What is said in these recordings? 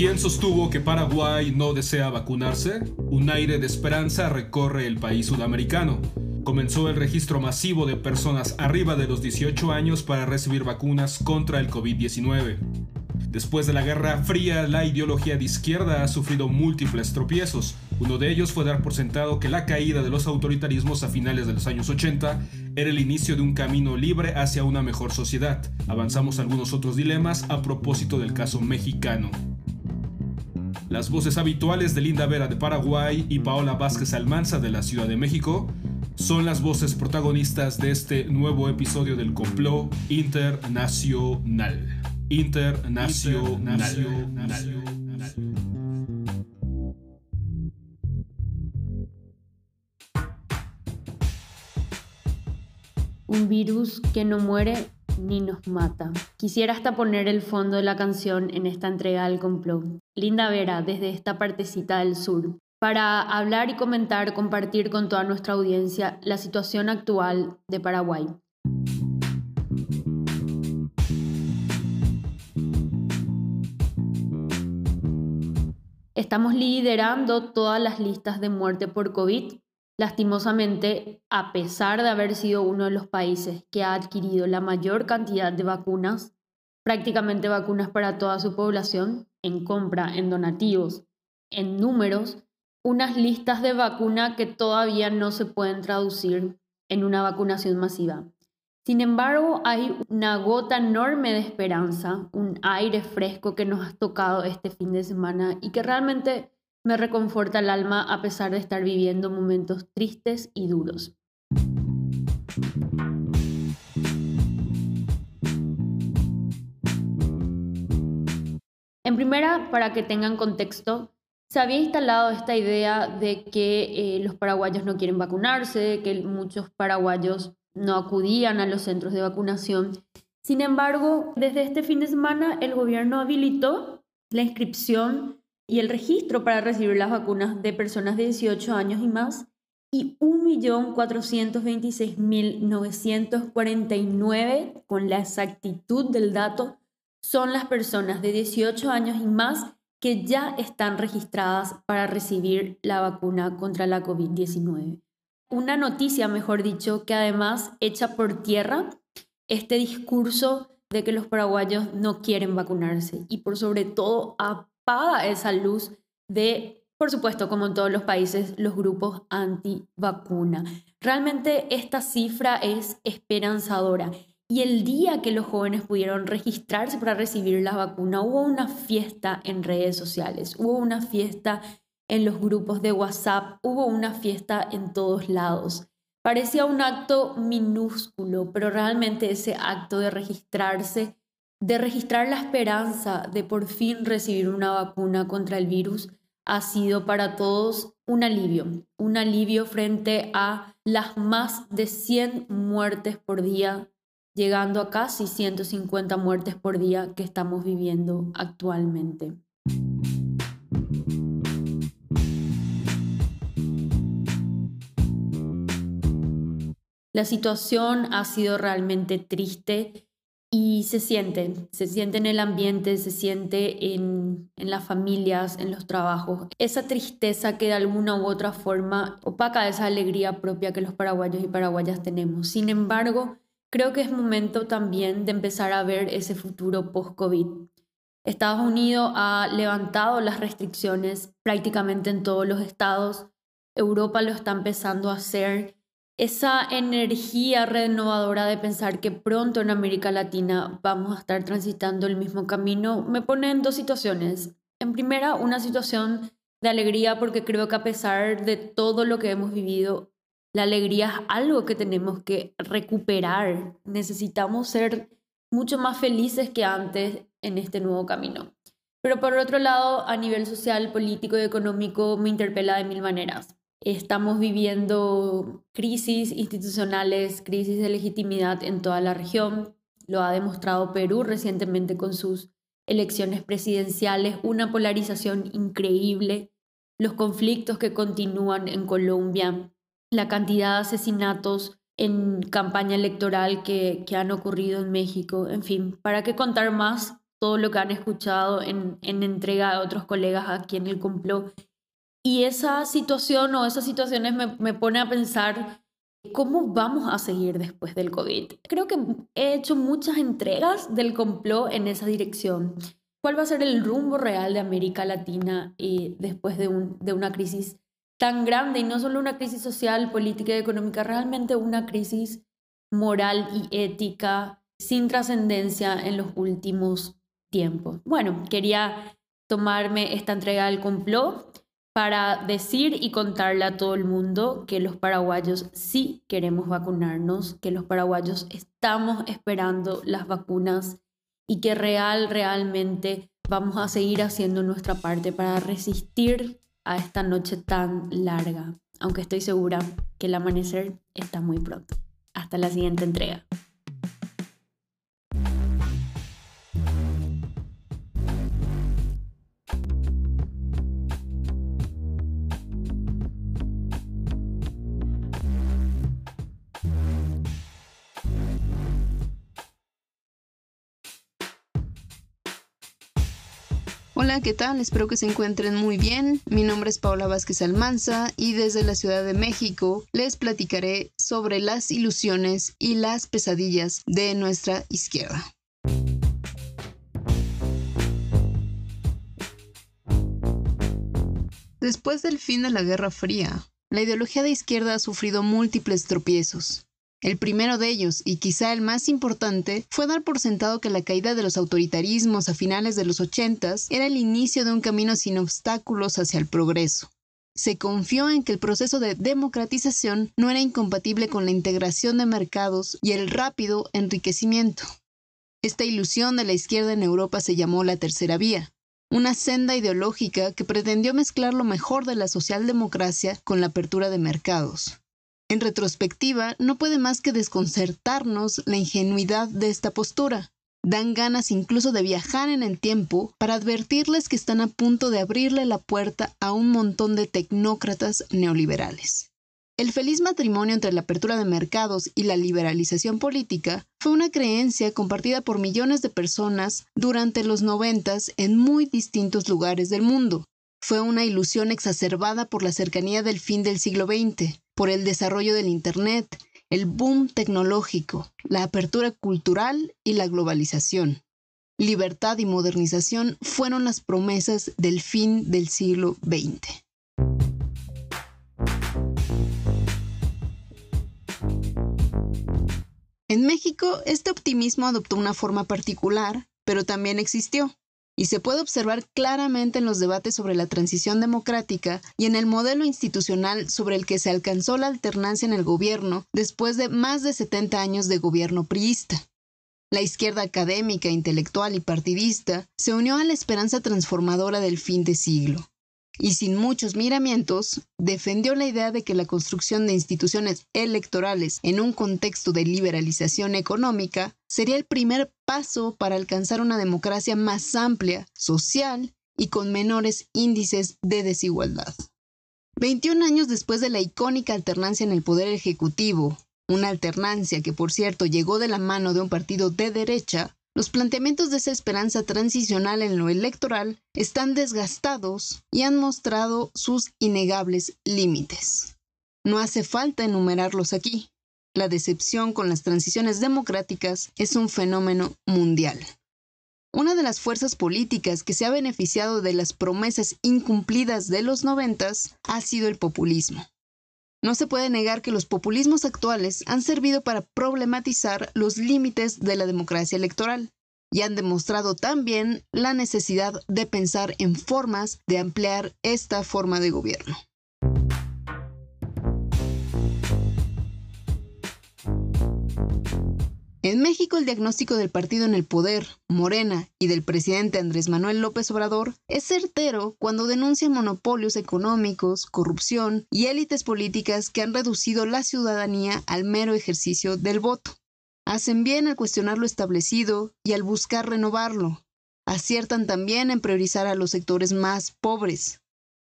¿Quién sostuvo que Paraguay no desea vacunarse? Un aire de esperanza recorre el país sudamericano. Comenzó el registro masivo de personas arriba de los 18 años para recibir vacunas contra el COVID-19. Después de la Guerra Fría, la ideología de izquierda ha sufrido múltiples tropiezos. Uno de ellos fue dar por sentado que la caída de los autoritarismos a finales de los años 80 era el inicio de un camino libre hacia una mejor sociedad. Avanzamos algunos otros dilemas a propósito del caso mexicano. Las voces habituales de Linda Vera de Paraguay y Paola Vázquez Almanza de la Ciudad de México son las voces protagonistas de este nuevo episodio del complot internacional. Internacional. Un virus que no muere ni nos mata. Quisiera hasta poner el fondo de la canción en esta entrega del complot. Linda Vera, desde esta partecita del sur, para hablar y comentar, compartir con toda nuestra audiencia la situación actual de Paraguay. Estamos liderando todas las listas de muerte por COVID Lastimosamente, a pesar de haber sido uno de los países que ha adquirido la mayor cantidad de vacunas, prácticamente vacunas para toda su población, en compra, en donativos, en números, unas listas de vacuna que todavía no se pueden traducir en una vacunación masiva. Sin embargo, hay una gota enorme de esperanza, un aire fresco que nos ha tocado este fin de semana y que realmente me reconforta el alma a pesar de estar viviendo momentos tristes y duros. En primera, para que tengan contexto, se había instalado esta idea de que eh, los paraguayos no quieren vacunarse, que muchos paraguayos no acudían a los centros de vacunación. Sin embargo, desde este fin de semana el gobierno habilitó la inscripción y el registro para recibir las vacunas de personas de 18 años y más y 1.426.949, con la exactitud del dato, son las personas de 18 años y más que ya están registradas para recibir la vacuna contra la COVID-19. Una noticia, mejor dicho, que además echa por tierra este discurso de que los paraguayos no quieren vacunarse y por sobre todo a esa luz de, por supuesto, como en todos los países, los grupos anti-vacuna. Realmente esta cifra es esperanzadora. Y el día que los jóvenes pudieron registrarse para recibir la vacuna, hubo una fiesta en redes sociales, hubo una fiesta en los grupos de WhatsApp, hubo una fiesta en todos lados. Parecía un acto minúsculo, pero realmente ese acto de registrarse de registrar la esperanza de por fin recibir una vacuna contra el virus ha sido para todos un alivio, un alivio frente a las más de 100 muertes por día, llegando a casi 150 muertes por día que estamos viviendo actualmente. La situación ha sido realmente triste y se siente, se siente en el ambiente, se siente en, en, las familias, en los trabajos. Esa tristeza que de alguna u otra forma opaca esa alegría propia que los paraguayos y paraguayas tenemos. Sin embargo, creo que es momento también de empezar a ver ese futuro post-COVID. Estados Unidos ha levantado las restricciones prácticamente en todos los estados. Europa lo está empezando a hacer esa energía renovadora de pensar que pronto en América Latina vamos a estar transitando el mismo camino, me pone en dos situaciones. En primera, una situación de alegría porque creo que a pesar de todo lo que hemos vivido, la alegría es algo que tenemos que recuperar. Necesitamos ser mucho más felices que antes en este nuevo camino. Pero por otro lado, a nivel social, político y económico, me interpela de mil maneras. Estamos viviendo crisis institucionales, crisis de legitimidad en toda la región. Lo ha demostrado Perú recientemente con sus elecciones presidenciales, una polarización increíble, los conflictos que continúan en Colombia, la cantidad de asesinatos en campaña electoral que, que han ocurrido en México, en fin, ¿para qué contar más? todo lo que han escuchado en, en entrega de otros colegas aquí en el complot. Y esa situación o esas situaciones me, me pone a pensar cómo vamos a seguir después del COVID. Creo que he hecho muchas entregas del complot en esa dirección. ¿Cuál va a ser el rumbo real de América Latina eh, después de, un, de una crisis tan grande y no solo una crisis social, política y económica, realmente una crisis moral y ética sin trascendencia en los últimos tiempos. Bueno, quería tomarme esta entrega del complot para decir y contarle a todo el mundo que los paraguayos sí queremos vacunarnos, que los paraguayos estamos esperando las vacunas y que real, realmente vamos a seguir haciendo nuestra parte para resistir a esta noche tan larga, aunque estoy segura que el amanecer está muy pronto. Hasta la siguiente entrega. Hola, ¿qué tal? Espero que se encuentren muy bien. Mi nombre es Paula Vázquez Almanza y desde la Ciudad de México les platicaré sobre las ilusiones y las pesadillas de nuestra izquierda. Después del fin de la Guerra Fría, la ideología de izquierda ha sufrido múltiples tropiezos. El primero de ellos, y quizá el más importante, fue dar por sentado que la caída de los autoritarismos a finales de los ochentas era el inicio de un camino sin obstáculos hacia el progreso. Se confió en que el proceso de democratización no era incompatible con la integración de mercados y el rápido enriquecimiento. Esta ilusión de la izquierda en Europa se llamó la tercera vía, una senda ideológica que pretendió mezclar lo mejor de la socialdemocracia con la apertura de mercados. En retrospectiva, no puede más que desconcertarnos la ingenuidad de esta postura. Dan ganas incluso de viajar en el tiempo para advertirles que están a punto de abrirle la puerta a un montón de tecnócratas neoliberales. El feliz matrimonio entre la apertura de mercados y la liberalización política fue una creencia compartida por millones de personas durante los noventas en muy distintos lugares del mundo. Fue una ilusión exacerbada por la cercanía del fin del siglo XX, por el desarrollo del Internet, el boom tecnológico, la apertura cultural y la globalización. Libertad y modernización fueron las promesas del fin del siglo XX. En México, este optimismo adoptó una forma particular, pero también existió y se puede observar claramente en los debates sobre la transición democrática y en el modelo institucional sobre el que se alcanzó la alternancia en el gobierno después de más de 70 años de gobierno priista. La izquierda académica, intelectual y partidista se unió a la esperanza transformadora del fin de siglo y sin muchos miramientos, defendió la idea de que la construcción de instituciones electorales en un contexto de liberalización económica sería el primer paso para alcanzar una democracia más amplia, social y con menores índices de desigualdad. 21 años después de la icónica alternancia en el poder ejecutivo, una alternancia que por cierto llegó de la mano de un partido de derecha, los planteamientos de esa esperanza transicional en lo electoral están desgastados y han mostrado sus innegables límites. No hace falta enumerarlos aquí. La decepción con las transiciones democráticas es un fenómeno mundial. Una de las fuerzas políticas que se ha beneficiado de las promesas incumplidas de los noventas ha sido el populismo. No se puede negar que los populismos actuales han servido para problematizar los límites de la democracia electoral y han demostrado también la necesidad de pensar en formas de ampliar esta forma de gobierno. En México el diagnóstico del partido en el poder, Morena, y del presidente Andrés Manuel López Obrador es certero cuando denuncia monopolios económicos, corrupción y élites políticas que han reducido la ciudadanía al mero ejercicio del voto. Hacen bien al cuestionar lo establecido y al buscar renovarlo. Aciertan también en priorizar a los sectores más pobres.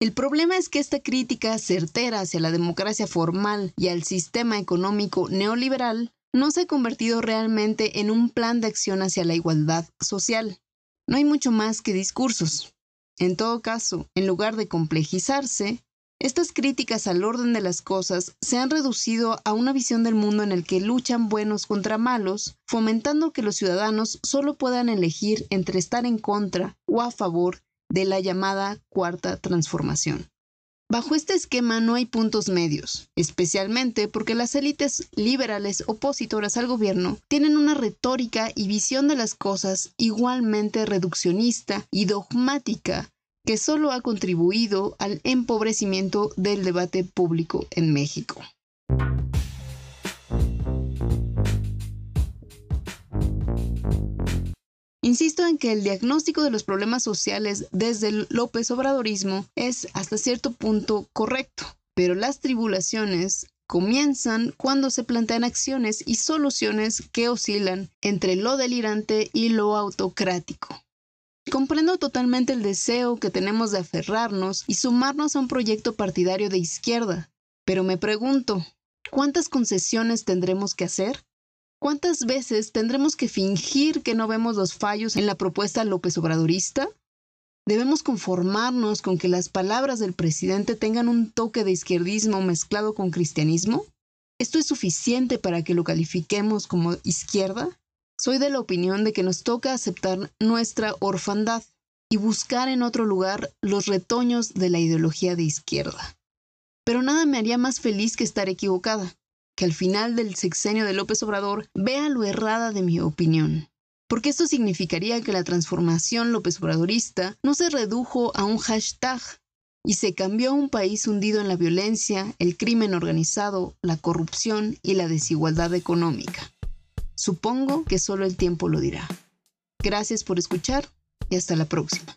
El problema es que esta crítica certera hacia la democracia formal y al sistema económico neoliberal no se ha convertido realmente en un plan de acción hacia la igualdad social. No hay mucho más que discursos. En todo caso, en lugar de complejizarse, estas críticas al orden de las cosas se han reducido a una visión del mundo en el que luchan buenos contra malos, fomentando que los ciudadanos solo puedan elegir entre estar en contra o a favor de la llamada cuarta transformación. Bajo este esquema no hay puntos medios, especialmente porque las élites liberales opositoras al gobierno tienen una retórica y visión de las cosas igualmente reduccionista y dogmática que solo ha contribuido al empobrecimiento del debate público en México. Insisto en que el diagnóstico de los problemas sociales desde el López Obradorismo es hasta cierto punto correcto, pero las tribulaciones comienzan cuando se plantean acciones y soluciones que oscilan entre lo delirante y lo autocrático. Comprendo totalmente el deseo que tenemos de aferrarnos y sumarnos a un proyecto partidario de izquierda, pero me pregunto, ¿cuántas concesiones tendremos que hacer? ¿Cuántas veces tendremos que fingir que no vemos los fallos en la propuesta López Obradorista? ¿Debemos conformarnos con que las palabras del presidente tengan un toque de izquierdismo mezclado con cristianismo? ¿Esto es suficiente para que lo califiquemos como izquierda? Soy de la opinión de que nos toca aceptar nuestra orfandad y buscar en otro lugar los retoños de la ideología de izquierda. Pero nada me haría más feliz que estar equivocada, que al final del sexenio de López Obrador vea lo errada de mi opinión. Porque esto significaría que la transformación López Obradorista no se redujo a un hashtag y se cambió a un país hundido en la violencia, el crimen organizado, la corrupción y la desigualdad económica. Supongo que solo el tiempo lo dirá. Gracias por escuchar y hasta la próxima.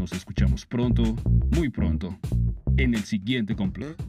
Nos escuchamos pronto, muy pronto, en el siguiente complot.